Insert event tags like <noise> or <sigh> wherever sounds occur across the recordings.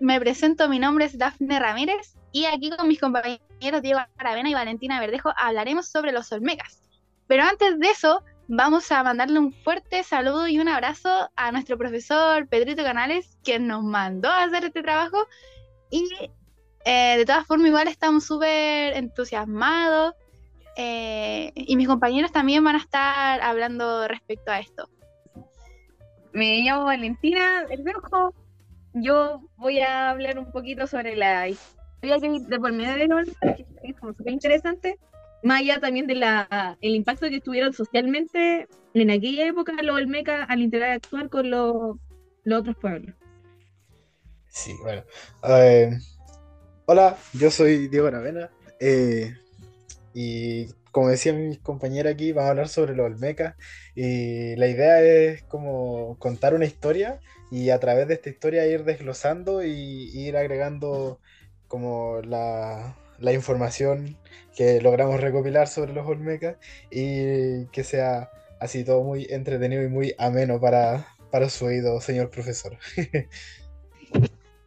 me presento, mi nombre es Dafne Ramírez y aquí con mis compañeros Diego Aravena y Valentina Verdejo hablaremos sobre los Olmecas. Pero antes de eso, vamos a mandarle un fuerte saludo y un abrazo a nuestro profesor Pedrito Canales, quien nos mandó hacer este trabajo. Y eh, de todas formas, igual estamos súper entusiasmados. Eh, y mis compañeros también van a estar hablando respecto a esto. Me llamo Valentina Verdejo. Yo voy a hablar un poquito sobre la historia de por medio de los que es como súper interesante más allá también del el impacto que tuvieron socialmente en aquella época los Olmecas al interactuar con los, otros pueblos. Sí, bueno. Hola, yo soy Diego Navena eh, y como decía mi compañera aquí, vamos a hablar sobre los Olmecas y la idea es como contar una historia y a través de esta historia ir desglosando y ir agregando como la, la información que logramos recopilar sobre los Olmecas y que sea así todo muy entretenido y muy ameno para, para su oído, señor profesor. <laughs>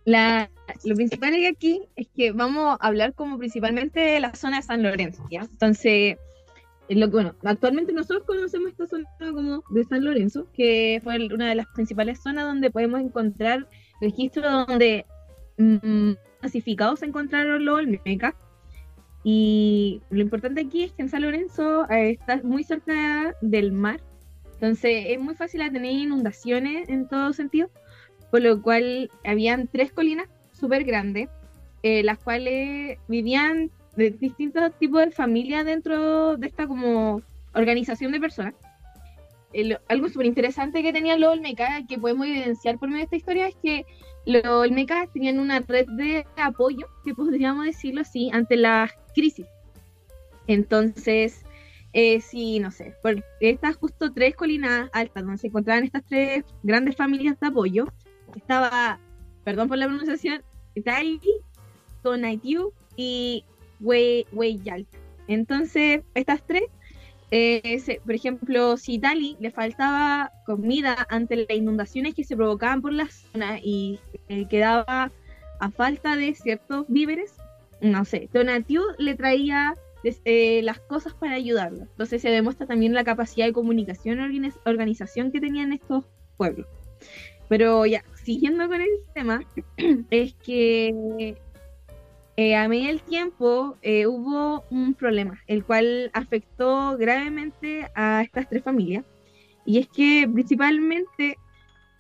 La, lo principal aquí es que vamos a hablar como principalmente de la zona de San Lorenzo, ¿ya? Entonces, lo, bueno, actualmente nosotros conocemos esta zona como de San Lorenzo, que fue una de las principales zonas donde podemos encontrar registros donde mm, clasificados se encontraron los Olmecas, y lo importante aquí es que en San Lorenzo eh, está muy cerca del mar, entonces es muy fácil tener inundaciones en todo sentido, por lo cual habían tres colinas súper grandes, eh, las cuales vivían de distintos tipos de familias dentro de esta como organización de personas. algo súper interesante que tenía los Olmeca, que podemos evidenciar por medio de esta historia, es que los Olmecas tenían una red de apoyo, que podríamos decirlo así, ante las crisis. Entonces, eh, sí, no sé, por estas justo tres colinas altas donde se encontraban estas tres grandes familias de apoyo, estaba, perdón por la pronunciación, Tali, Tonaitiu y Weyalt. Entonces, estas tres eh, por ejemplo, si Dali le faltaba comida ante las inundaciones que se provocaban por la zona y quedaba a falta de ciertos víveres, no sé, Donatiu le traía eh, las cosas para ayudarlo. Entonces se demuestra también la capacidad de comunicación y organización que tenían estos pueblos. Pero ya, siguiendo con el tema, <clears throat> es que eh, a medida del tiempo eh, hubo un problema, el cual afectó gravemente a estas tres familias. Y es que principalmente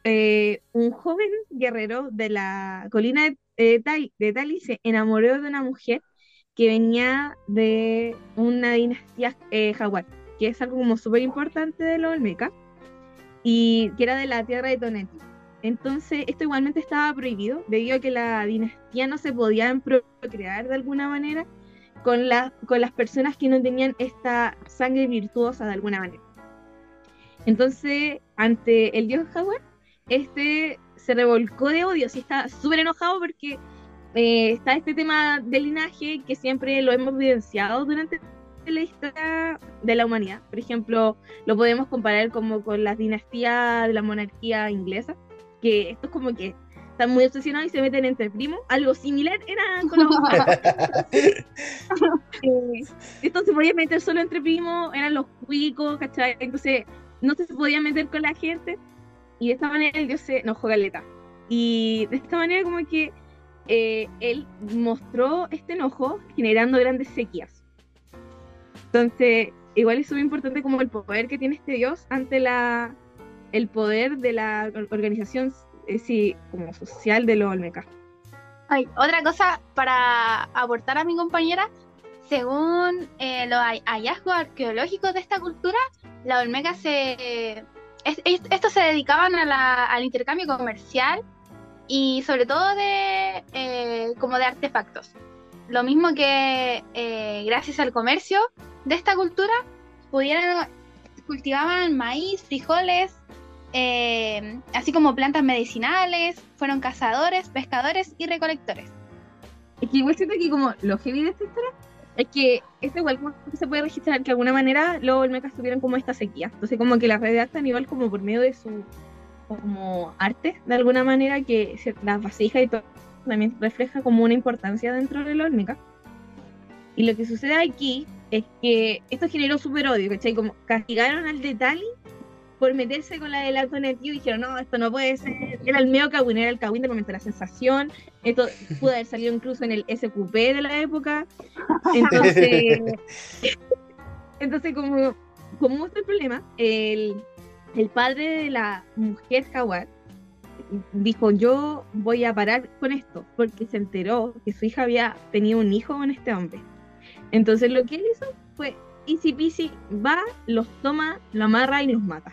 eh, un joven guerrero de la colina de, Tali, se enamoró de una mujer que venía de una dinastía jaguar, que es algo como súper importante de los Olmeca, y que era de la tierra de Toneti. Entonces, esto igualmente estaba prohibido, debido a que la dinastía no se podía procrear de alguna manera con, con las personas que no tenían esta sangre virtuosa de alguna manera. Entonces, ante el dios Jaguar, este se revolcó de odio, sí está súper enojado porque eh, está este tema del linaje que siempre lo hemos evidenciado durante la historia de la humanidad. Por ejemplo, lo podemos comparar como con las dinastías de la monarquía inglesa que esto es como que están muy obsesionados y se meten entre primos. Algo similar era con los <laughs> eh, Esto se podía meter solo entre primos, eran los cuicos, ¿cachai? Entonces no se podía meter con la gente y de esta manera el dios se enojó galeta. Y de esta manera como que eh, él mostró este enojo generando grandes sequías. Entonces, igual es muy importante como el poder que tiene este dios ante la el poder de la organización eh, sí, como social de los Olmecas. Hay otra cosa para aportar a mi compañera, según eh, los hallazgos arqueológicos de esta cultura, la Olmeca se... estos se dedicaban al intercambio comercial y sobre todo de eh, como de artefactos. Lo mismo que gracias al comercio de esta cultura cultivaban maíz, frijoles, eh, así como plantas medicinales, fueron cazadores, pescadores y recolectores. Es que igual siento que como lo heavy de esta historia es que es igual se puede registrar que de alguna manera los olmecas tuvieron como esta sequía. Entonces como que la redactan igual como por medio de su como arte, de alguna manera, que las vasijas y todo también refleja como una importancia dentro de la Olmeca. Y lo que sucede aquí es que esto generó súper odio, ¿cachai? Como castigaron al de Tali por meterse con la del alternativo y dijeron, no, esto no puede ser. Era el medio Kawin, era el Kawin de momento la sensación. Esto <laughs> pudo haber salido incluso en el SQP de la época. Entonces, <laughs> entonces como, como este el problema, el, el padre de la mujer Jaguar dijo, yo voy a parar con esto, porque se enteró que su hija había tenido un hijo con este hombre. Entonces lo que él hizo fue, easy peasy, va, los toma, lo amarra y los mata.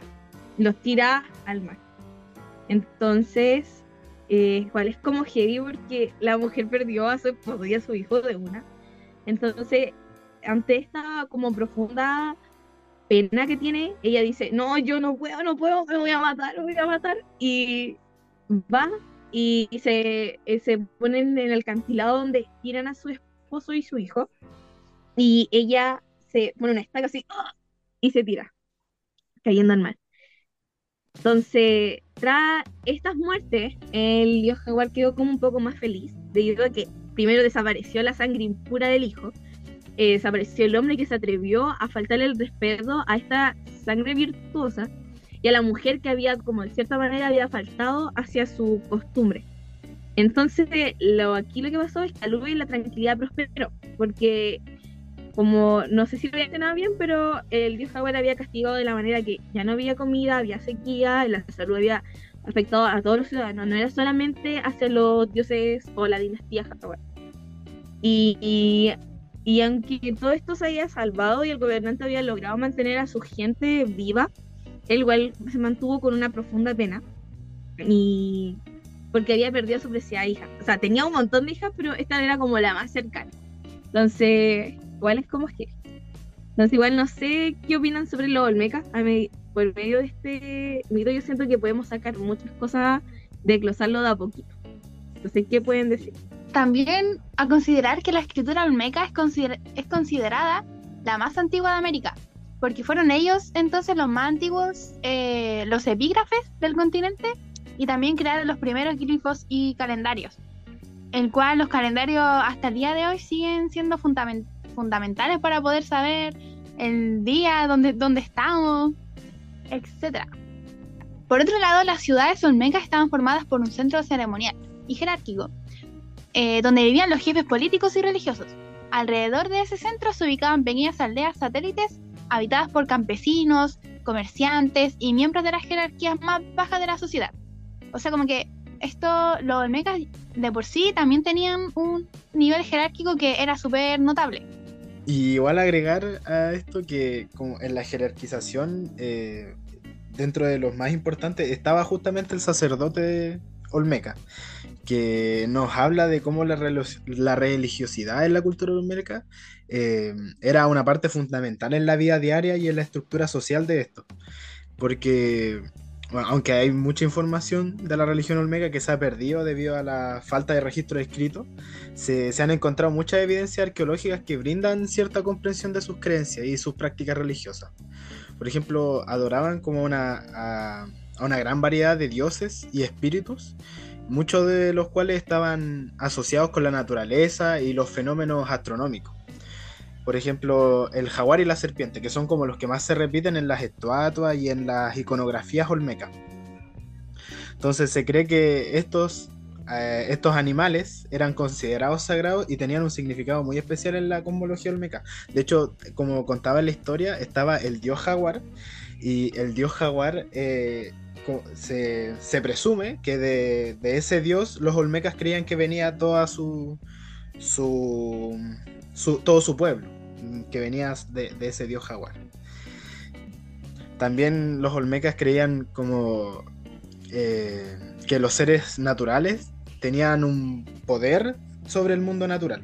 Los tira al mar. Entonces, eh, es como heavy porque la mujer perdió a su esposo y a su hijo de una. Entonces, ante esta como profunda pena que tiene, ella dice, no, yo no puedo, no puedo, me voy a matar, me voy a matar. Y va y se, eh, se ponen en el cantilado donde tiran a su esposo y su hijo. Y ella se pone una estaca así ¡ah! y se tira, cayendo al mar. Entonces, tras estas muertes, el dios jaguar quedó como un poco más feliz, debido a que primero desapareció la sangre impura del hijo, eh, desapareció el hombre que se atrevió a faltarle el respeto a esta sangre virtuosa y a la mujer que había, como de cierta manera, había faltado hacia su costumbre. Entonces, lo, aquí lo que pasó es que y la tranquilidad prosperó, porque como no sé si lo había nada bien, pero el dios Jaguar había castigado de la manera que ya no había comida, había sequía, la salud había afectado a todos los ciudadanos, no era solamente hacia los dioses o la dinastía Jaguar. Y, y, aunque todo esto se había salvado y el gobernante había logrado mantener a su gente viva, él igual se mantuvo con una profunda pena. Y porque había perdido a su preciada hija. O sea, tenía un montón de hijas, pero esta era como la más cercana. Entonces, igual es como que. Entonces, igual no sé qué opinan sobre los Olmecas. A mí, por medio de este mito, yo siento que podemos sacar muchas cosas de glosarlo de a poquito. Entonces, ¿qué pueden decir? También a considerar que la escritura Olmeca es, es considerada la más antigua de América, porque fueron ellos entonces los más antiguos, eh, los epígrafes del continente, y también crearon los primeros glifos y calendarios, el cual los calendarios hasta el día de hoy siguen siendo fundamentales fundamentales para poder saber el día, dónde, dónde estamos, etc. Por otro lado, las ciudades olmecas estaban formadas por un centro ceremonial y jerárquico, eh, donde vivían los jefes políticos y religiosos. Alrededor de ese centro se ubicaban pequeñas aldeas satélites habitadas por campesinos, comerciantes y miembros de las jerarquías más bajas de la sociedad. O sea, como que esto, los olmecas de por sí también tenían un nivel jerárquico que era súper notable. Y igual agregar a esto que como en la jerarquización, eh, dentro de los más importantes, estaba justamente el sacerdote Olmeca, que nos habla de cómo la, religiosidad en la cultura olmeca eh, era una parte fundamental en la vida diaria y en la estructura social de esto. Porque aunque hay mucha información de la religión olmeca que se ha perdido debido a la falta de registro escrito, se, han encontrado muchas evidencias arqueológicas que brindan cierta comprensión de sus creencias y sus prácticas religiosas. Por ejemplo, adoraban como una, a una gran variedad de dioses y espíritus, muchos de los cuales estaban asociados con la naturaleza y los fenómenos astronómicos por ejemplo, el jaguar y la serpiente, que son como los que más se repiten en las estatuas y en las iconografías olmecas. Entonces se cree que estos, eh, estos animales eran considerados sagrados y tenían un significado muy especial en la cosmología olmeca. De hecho, como contaba en la historia, estaba el dios jaguar y el dios jaguar eh, se, presume que de, de, ese dios los olmecas creían que venía toda su, su todo su pueblo que venías de, ese dios jaguar. También los olmecas creían como eh, que los seres naturales tenían un poder sobre el mundo natural.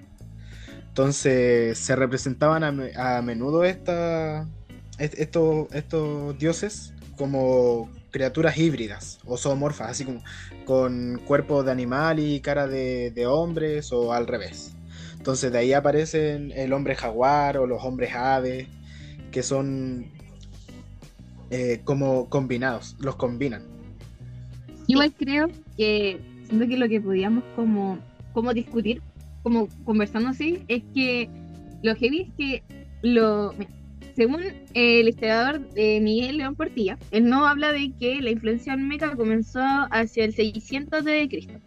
Entonces se representaban a, menudo estos, estos dioses como criaturas híbridas o zoomorfas, así como con cuerpo de animal y cara de, de hombres o al revés. Entonces de ahí aparecen el hombre jaguar o los hombres ave, que son eh, como combinados, los combinan. Igual creo que siento que lo que podíamos como, como discutir, como conversando así, es que lo heavy es que lo según el historiador de Miguel León Portilla, él no habla de que la influencia olmeca comenzó hacia el 600 de Cristo.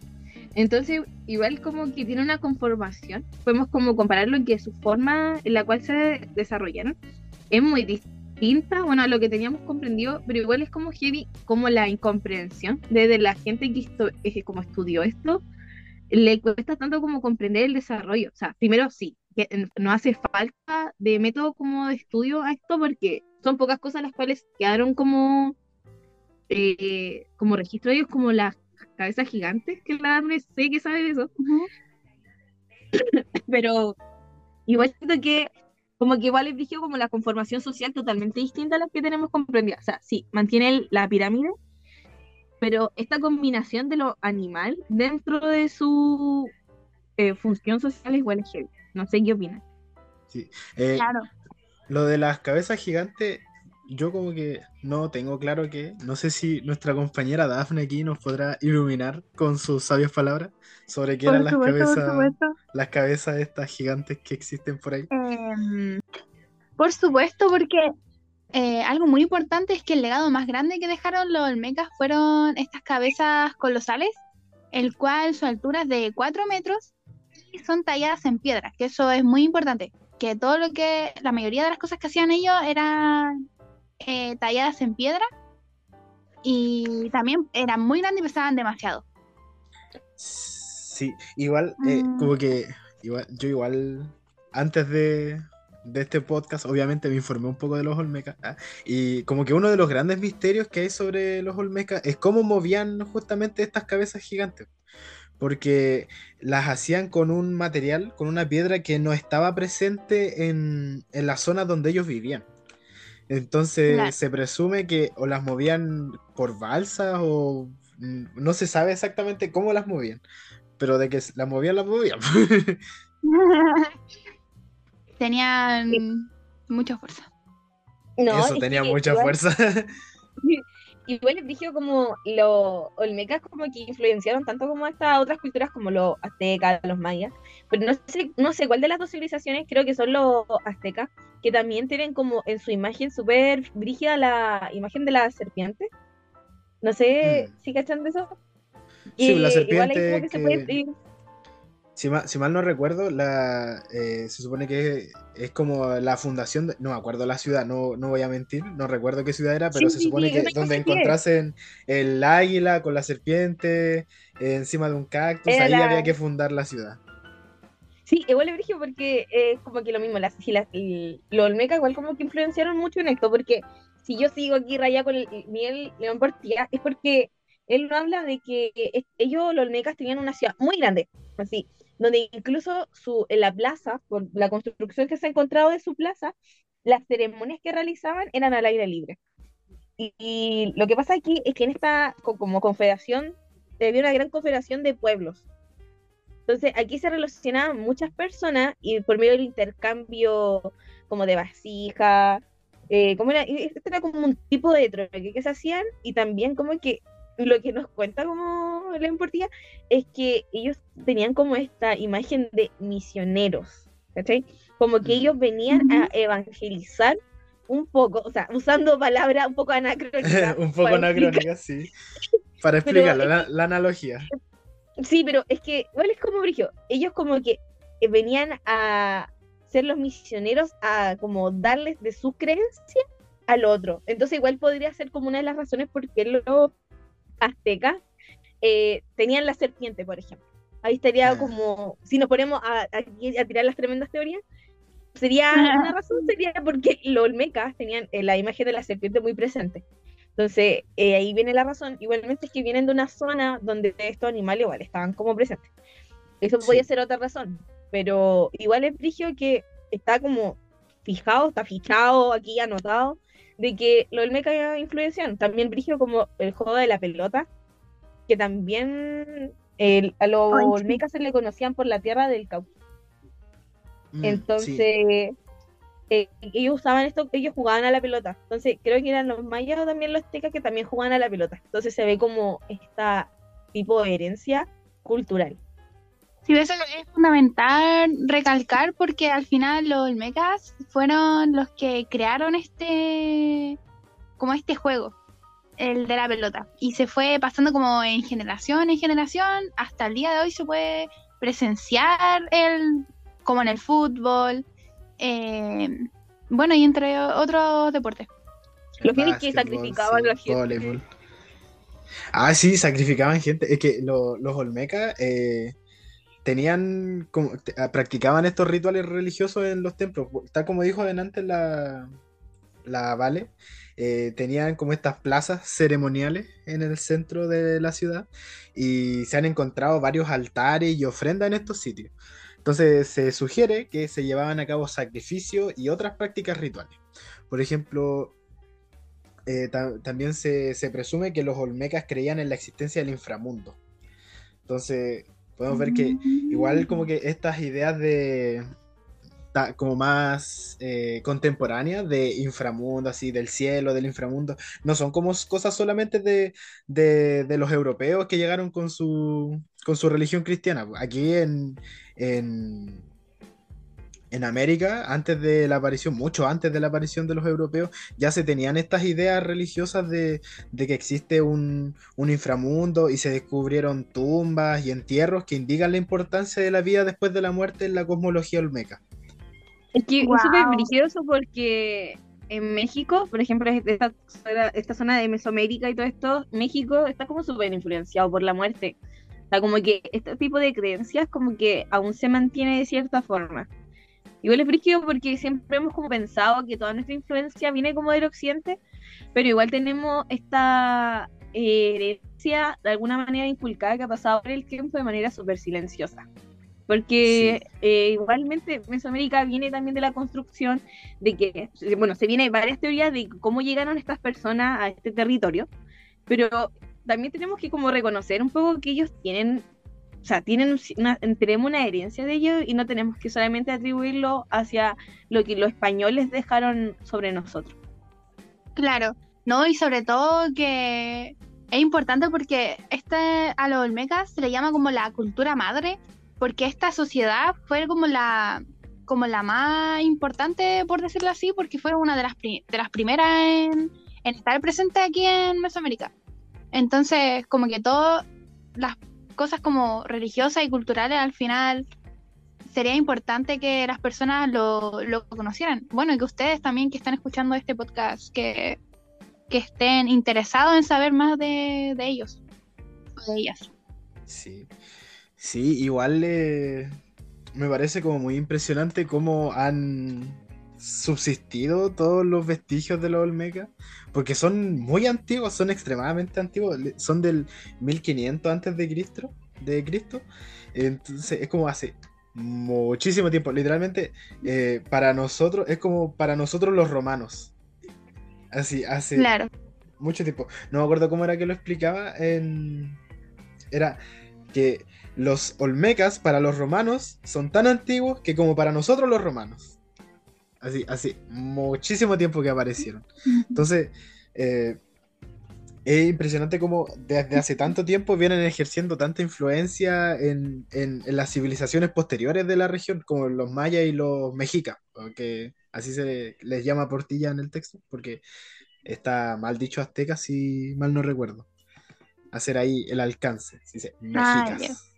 Entonces, igual como que tiene una conformación, podemos como compararlo en que su forma en la cual se desarrollaron es muy distinta, bueno, a lo que teníamos comprendido, pero igual es como heavy, como la incomprensión desde la gente que como estudió esto, le cuesta tanto como comprender el desarrollo. O sea, primero sí, que no hace falta de método como de estudio a esto porque son pocas cosas las cuales quedaron como, eh, como registro de ellos, como las cabezas gigantes, que la hambre sé que sabe de eso. <coughs> Pero igual siento que como que igual es como la conformación social totalmente distinta a la que tenemos comprendida. O sea, sí, mantiene la pirámide, pero esta combinación de lo animal dentro de su eh, función social igual es heavy. No sé qué opinas. Sí. Eh, claro. Lo de las cabezas gigantes, yo como que no tengo claro que, no sé si nuestra compañera Dafne aquí nos podrá iluminar con sus sabias palabras sobre qué eran las cabezas, las cabezas estas gigantes que existen por ahí. Em, por supuesto, porque eh, algo muy importante es que el legado más grande que dejaron los Olmecas fueron estas cabezas colosales, el cual su altura es de 4 metros son talladas en piedra, que eso es muy importante, que todo lo que, la mayoría de las cosas que hacían ellos eran eh, talladas en piedra y también eran muy grandes y pesaban demasiado. Sí, igual, eh, mm. como que igual, yo igual, antes de, de este podcast, obviamente me informé un poco de los Olmecas. ¿ah? Y como que uno de los grandes misterios que hay sobre los Olmecas es cómo movían justamente estas cabezas gigantes porque las hacían con un material, con una piedra que no estaba presente en, la zona donde ellos vivían. Entonces se presume que o las movían por balsas o mm, no se sabe exactamente cómo las movían, pero de que las movían, las movían. <laughs> Tenían mucha fuerza. Eso tenía mucha fuerza. <laughs> igual les dije como los olmecas como que influenciaron tanto como estas otras culturas como los aztecas, los mayas, pero no sé, no sé cuál de las dos civilizaciones, creo que son los aztecas, que también tienen como en su imagen súper brígida la imagen de la serpiente. No sé mm. si cachan de eso. Sí, la serpiente si mal, no recuerdo, la, eh, se supone que es, como la fundación, no me acuerdo la ciudad, no, no voy a mentir, no recuerdo qué ciudad era, pero se supone que donde encontrasen el águila con la serpiente eh, encima de un cactus, ahí había que fundar la ciudad. Sí, igual es porque es como que lo mismo, las, los Olmecas igual como que influenciaron mucho en esto, porque si yo sigo aquí rayado con el, Miguel León Portilla, es porque él habla de que ellos, los Olmecas, tenían una ciudad muy grande, así, donde incluso su, en la plaza, por la construcción que se ha encontrado de su plaza, las ceremonias que realizaban eran al aire libre. Y, lo que pasa aquí es que en esta como confederación había una gran confederación de pueblos. Entonces aquí se relacionaban muchas personas y por medio del intercambio como de vasija, eh, como era, este era como un tipo de troque que se hacían y también como que lo que nos cuenta como la importía es que ellos tenían como esta imagen de misioneros, ¿cachai? Como que ellos venían a evangelizar un poco, o sea, usando palabras un poco anacrónicas. <laughs> un poco anacrónicas, sí. Para <laughs> explicar la, analogía. Sí, pero es que, igual es como Brigio, ellos como que eh, venían a ser los misioneros a como darles de su creencia al otro. Entonces igual podría ser como una de las razones por qué los aztecas eh, tenían la serpiente, por ejemplo. Ahí estaría ah. como, si nos ponemos a, a, tirar las tremendas teorías, sería <laughs> una razón sería porque los olmecas tenían eh, la imagen de la serpiente muy presente. Entonces, eh, ahí viene la razón. Igualmente es que vienen de una zona donde estos animales igual estaban como presentes. Eso podría ser otra razón. Pero igual es frigio que está como fijado, está fichado aquí anotado, de que los olmecas influencian. También brigio como el juego de la pelota, que también a los olmecas se le conocían por la tierra del Cauca. Mm, Entonces, eh, ellos usaban esto, ellos jugaban a la pelota. Entonces, creo que eran los mayas o también los aztecas que también jugaban a la pelota. Entonces se ve como esta tipo de herencia cultural. Sí, eso es fundamental recalcar porque al final los Olmecas fueron los que crearon este como este juego, el de la pelota. Y se fue pasando como en generación en generación, hasta el día de hoy se puede presenciar el como en el fútbol, eh, bueno, y entre otros deportes. Los fines que sacrificaban la gente. Ah, sí, sacrificaban gente. Es que los Olmecas eh, tenían, como, ah, practicaban estos rituales religiosos en los templos. Tal como dijo adelante la, la Vale, eh, tenían como estas plazas ceremoniales en el centro de la ciudad y se han encontrado varios altares y ofrendas en estos sitios. Entonces se sugiere que se llevaban a cabo sacrificios y otras prácticas rituales. Por ejemplo, eh, también se, presume que los olmecas creían en la existencia del inframundo. Entonces, podemos ver que igual como que estas ideas de como más eh, contemporáneas de inframundo, así del cielo, del inframundo, no son como cosas solamente de, de los europeos que llegaron con su, con su religión cristiana. Aquí en, en, América, antes de la aparición, mucho antes de la aparición de los europeos, ya se tenían estas ideas religiosas de, que existe un, inframundo y se descubrieron tumbas y entierros que indican la importancia de la vida después de la muerte en la cosmología olmeca. Es que es súper brilloso porque en México, por ejemplo, esta, esta zona de Mesoamérica y todo esto, México está como súper influenciado por la muerte. O sea, como que este tipo de creencias como que aún se mantiene de cierta forma. Igual es brígido porque siempre hemos como pensado que toda nuestra influencia viene como del occidente, pero igual tenemos esta herencia de alguna manera inculcada que ha pasado por el tiempo de manera súper silenciosa. Porque eh, igualmente Mesoamérica viene también de la construcción de que, bueno, se viene varias teorías de cómo llegaron estas personas a este territorio, pero también tenemos que como reconocer un poco que ellos tienen, o sea, tienen una, tenemos una herencia de ellos y no tenemos que solamente atribuirlo hacia lo que los españoles dejaron sobre nosotros. Claro, no, y sobre todo que es importante porque este, a los olmecas se le llama como la cultura madre, porque esta sociedad fue como la como la más importante, por decirlo así, porque fue una de las, de las primeras en, estar presente aquí en Mesoamérica. Entonces, como que todas las cosas como religiosas y culturales al final sería importante que las personas lo, conocieran. Bueno, y que ustedes también que están escuchando este podcast, que, estén interesados en saber más de, ellos o de ellas. Sí, sí, igual eh, me parece como muy impresionante cómo han subsistido todos los vestigios de los Olmeca, porque son muy antiguos, son extremadamente antiguos, son del 1500 antes de Cristo, de Cristo. Entonces es como hace muchísimo tiempo, literalmente eh, para nosotros es como para nosotros los romanos. Así, hace mucho tiempo. No me acuerdo cómo era que lo explicaba en era que los olmecas para los romanos son tan antiguos que como para nosotros los romanos. Así, así, muchísimo tiempo que aparecieron. <laughs> Entonces, eh, es impresionante cómo desde hace tanto tiempo vienen ejerciendo tanta influencia en, las civilizaciones posteriores de la región, como los mayas y los mexicas, que así se les llama portilla en el texto, porque está mal dicho azteca, si mal no recuerdo. Hacer ahí el alcance, si se, ah, mexicas.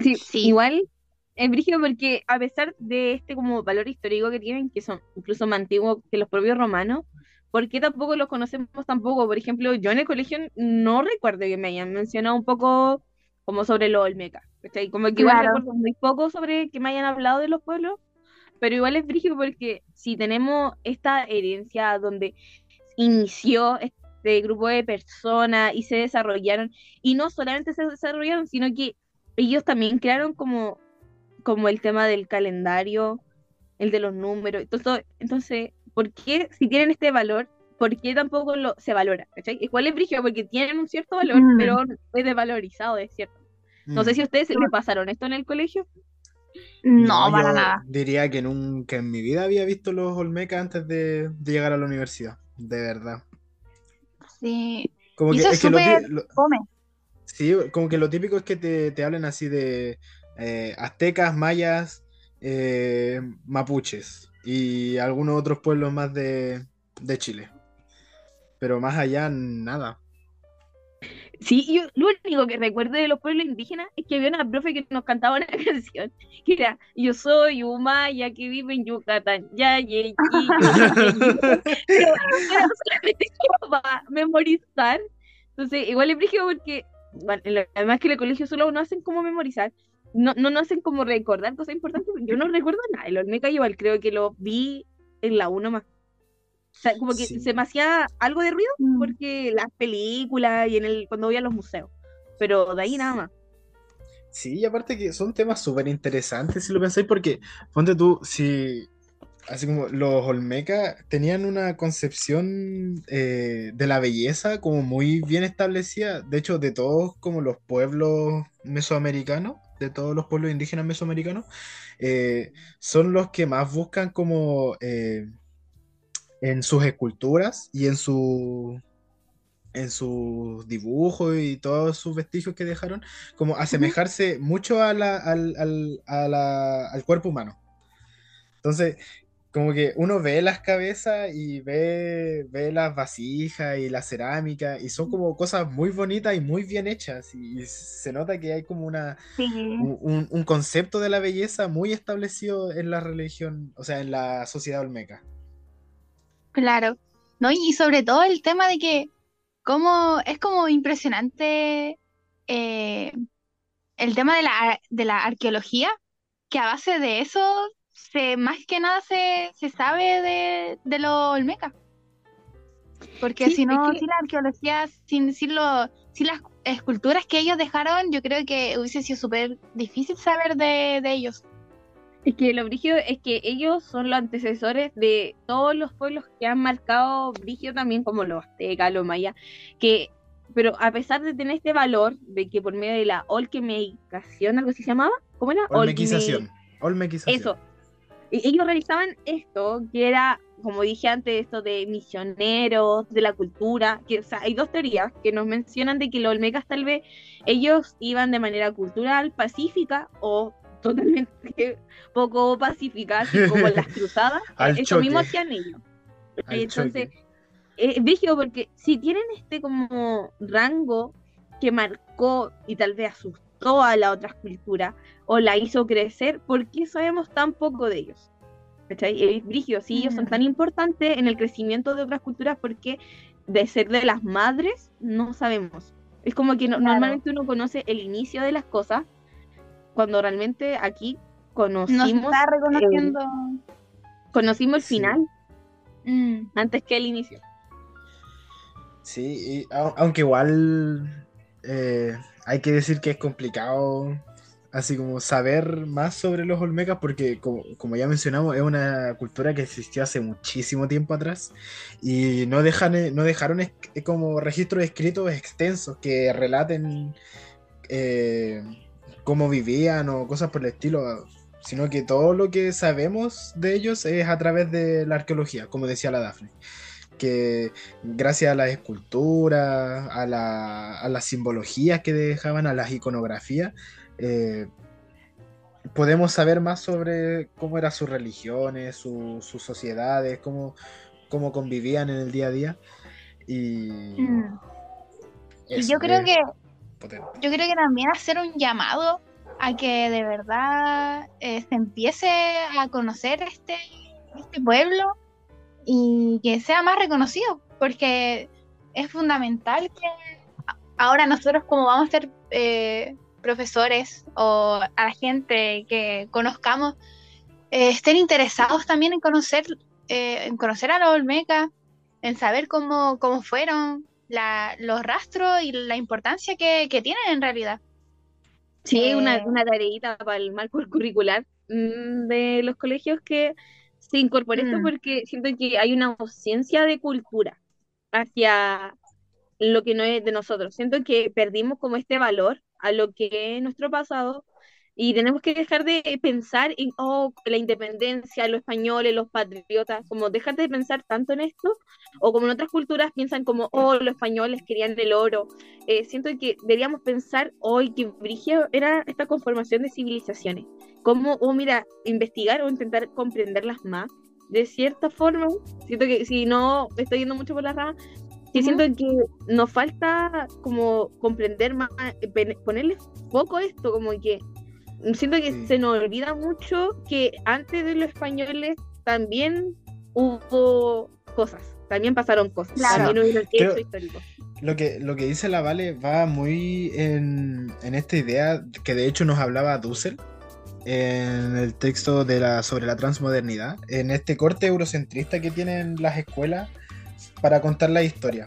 Sí, sí, igual es brígido porque a pesar de este como valor histórico que tienen, que son incluso más antiguos que los propios romanos, ¿por qué tampoco los conocemos tampoco? Por ejemplo, yo en el colegio no recuerdo que me hayan mencionado un poco como sobre los Olmeca, Como que igual recuerdo muy poco sobre que me hayan hablado de los pueblos, pero igual es brígido porque si tenemos esta herencia donde inició este grupo de personas y se desarrollaron, y no solamente se desarrollaron, sino que ellos también crearon como como el tema del calendario, el de los números, entonces, entonces ¿por qué si tienen este valor, por qué tampoco lo, se valora? Igual es brígido porque tienen un cierto valor, mm. pero es desvalorizado, es cierto. No sé mm. si ustedes le pasaron esto en el colegio. No, para yo nada. diría que nunca en mi vida había visto los Olmecas antes de, de llegar a la universidad, de verdad. Sí. Como Y que eso es es que lo, lo-. Sí, como que lo típico es que te, te hablen así de eh, aztecas, mayas, eh, mapuches y algunos otros pueblos más de, de Chile. Pero más allá, nada. Sí, yo lo único que recuerdo de los pueblos indígenas es que había una profe que nos cantaba una <laughs> canción que era Yo soy Umaya que vive en Yucatán, ya, ye, ye". <laughs> Pero era solamente <laughs> como para memorizar. Entonces, igual es brígido porque, bueno, además que en el colegio solo no hacen como memorizar, no, no nos hacen como recordar cosas importantes. Yo no recuerdo nada. El Olmeca igual creo que lo vi en la 1 más. O sea, como que Sí. se me hacía algo de ruido Mm. porque las películas y en el cuando voy a los museos. Pero de ahí nada más. Sí, y aparte que son temas súper interesantes si lo pensáis, porque ponte tú, si así como los Olmeca tenían una concepción eh, de la belleza como muy bien establecida, de hecho, de todos como los pueblos mesoamericanos, de todos los pueblos indígenas mesoamericanos, eh, son los que más buscan como eh, en sus esculturas y en su en sus dibujos y todos sus vestigios que dejaron, como asemejarse mucho a la- al, al- a la- al cuerpo humano. Entonces, como que uno ve las cabezas y ve, ve las vasijas y la cerámica y son como cosas muy bonitas y muy bien hechas y, se nota que hay como una, Sí. un- un concepto de la belleza muy establecido en la religión, o sea, en la sociedad olmeca. Claro, ¿no? Y sobre todo el tema de que como es como impresionante eh, el tema de la, de la arqueología, que a base de eso se, más que nada se, se sabe de, de los olmecas. Porque Sí, si no, que- sin la arqueología, sin, sin, lo- sin las esculturas que ellos dejaron, yo creo que hubiese sido súper difícil saber de, de ellos. Es que lo brígido es que ellos son los antecesores de todos los pueblos que han marcado brígido también, como los aztecas, los mayas, que, pero a pesar de tener este valor de que por medio de la olquemeización, algo así se llamaba, ¿cómo era? Olme- Olmequización. Olmequización. Eso. Y ellos realizaban esto, que era, como dije antes, esto de misioneros, de la cultura, que o sea, hay dos teorías que nos mencionan de que los olmecas tal vez ellos iban de manera cultural, pacífica o totalmente <laughs> poco pacífica, así como las <laughs> cruzadas, Al eso mismo choque. hacían ellos. Al Entonces, brígido porque si tienen este como rango que marcó y tal vez asustó a las otras culturas o la hizo crecer, ¿por qué sabemos tan poco de ellos? ¿Cachai? Es brígido, si ellos son Mm. tan importantes en el crecimiento de otras culturas, porque de ser de las madres no sabemos. Es como que no- Claro. normalmente uno conoce el inicio de las cosas, cuando realmente aquí No conocimos, está reconociendo. conocimos el Sí. final Mm, antes que el inicio. Sí, y au- aunque igual eh, hay que decir que es complicado así como saber más sobre los olmecas porque como, ya mencionamos es una cultura que existió hace muchísimo tiempo atrás y no dejan eh, no dejaron es- eh, como registros escritos extensos que relaten cómo vivían o cosas por el estilo sino que todo lo que sabemos de ellos es a través de la arqueología como decía la Dafne que gracias a las esculturas, a, la- a las simbologías que dejaban, a las iconografías, eh, podemos saber más sobre cómo eran sus religiones, su- sus sociedades, cómo, cómo convivían en el día a día. Y, mm. Y yo creo que potente. yo creo que también hacer un llamado a que de verdad eh, se empiece a conocer este, este pueblo y que sea más reconocido, porque es fundamental que ahora nosotros como vamos a ser eh, profesores o a la gente que conozcamos, eh, estén interesados también en conocer, eh, en conocer a los Olmecas, en saber cómo, cómo fueron la- los rastros y la importancia que, que tienen en realidad. Sí, una, Eh, una tareita para el marco curricular mm, de los colegios que se incorpore esto Mm. porque siento que hay una ausencia de cultura hacia lo que no es de nosotros. Siento que perdimos como este valor a lo que es nuestro pasado Y tenemos que dejar de pensar en oh, la independencia, los españoles, los patriotas, como dejar de pensar tanto en esto, o como en otras culturas piensan como, oh, los españoles querían el oro. Eh, siento que deberíamos pensar hoy que Brigio era esta conformación de civilizaciones. Como, oh, mira, investigar o intentar comprenderlas más. De cierta forma, siento que si no estoy yendo mucho por la rama, que siento que nos falta como comprender más, eh, ponerle foco a esto, como que siento que se nos olvida mucho que antes de los españoles también hubo cosas, también pasaron cosas, también hubo hecho histórico. Lo que, lo que dice la Vale va muy en, en esta idea que de hecho nos hablaba Dussel en el texto de la, sobre la transmodernidad, en este corte eurocentrista que tienen las escuelas para contar la historia,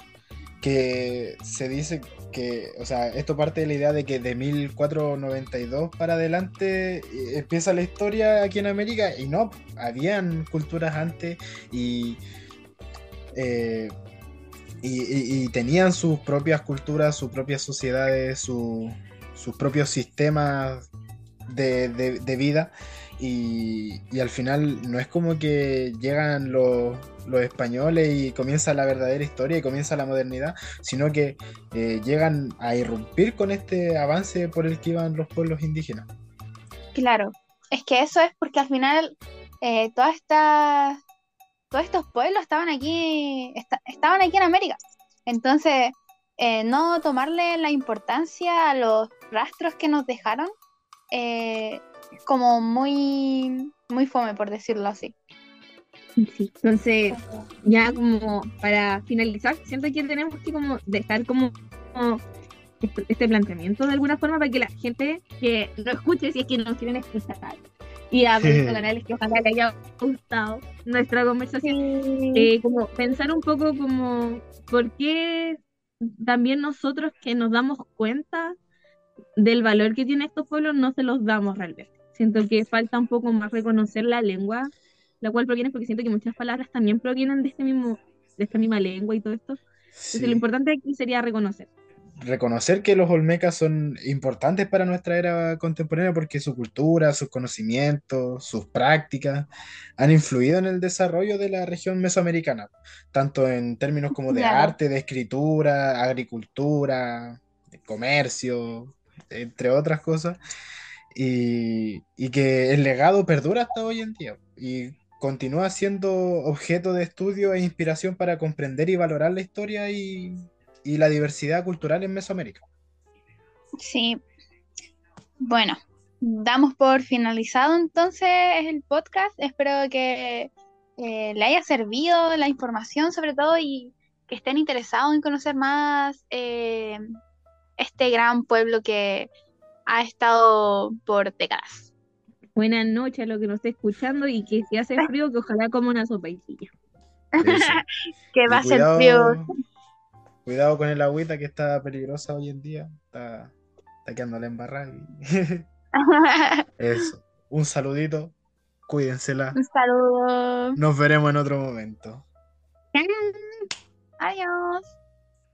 que se dice que, o sea, esto parte de la idea de que de 1492 para adelante eh, empieza la historia aquí en América y no, habían culturas antes y, eh, y, tenían sus propias culturas, sus propias sociedades, sus propios sistemas de, de vida y, y, al final no es como que llegan los, los, españoles y comienza la verdadera historia y comienza la modernidad, sino que eh, llegan a irrumpir con este avance por el que iban los pueblos indígenas. Claro, es que eso es porque al final eh, todas estas, todos estos pueblos estaban aquí, estaban aquí en América. Entonces, eh, no tomarle la importancia a los rastros que nos dejaron eh, como muy, muy fome, por decirlo así. Sí, entonces, ya como para finalizar, siento que tenemos que como dejar como, este planteamiento de alguna forma para que la gente que lo escuche, si es que no quieren escuchar y a los canales que ojalá le haya gustado nuestra conversación, eh, como pensar un poco como por qué también nosotros que nos damos cuenta del valor que tienen estos pueblos no se los damos realmente. Siento que falta un poco más reconocer la lengua, la cual proviene, porque siento que muchas palabras también provienen de, este mismo, de esta misma lengua y todo esto. Entonces, lo importante aquí sería reconocer. Reconocer que los olmecas son importantes para nuestra era contemporánea porque su cultura, sus conocimientos, sus prácticas han influido en el desarrollo de la región mesoamericana, tanto en términos como de arte, de escritura, agricultura, de comercio, entre otras cosas y, que el legado perdura hasta hoy en día y continúa siendo objeto de estudio e inspiración para comprender y valorar la historia y, la diversidad cultural en Mesoamérica. Sí. Bueno, damos por finalizado entonces el podcast. Espero que eh, le haya servido la información sobre todo y que estén interesados en conocer más eh, este gran pueblo que ha estado por décadas. Buenas noches a los que nos esté escuchando y que si hace frío, que ojalá como una sopaitilla. <laughs> que va a ser frío. Cuidado con el agüita que está peligrosa hoy en día. Está, está quedando la embarrada. <laughs> Eso. Un saludito. Cuídensela. Un saludo. Nos veremos en otro momento. Adiós.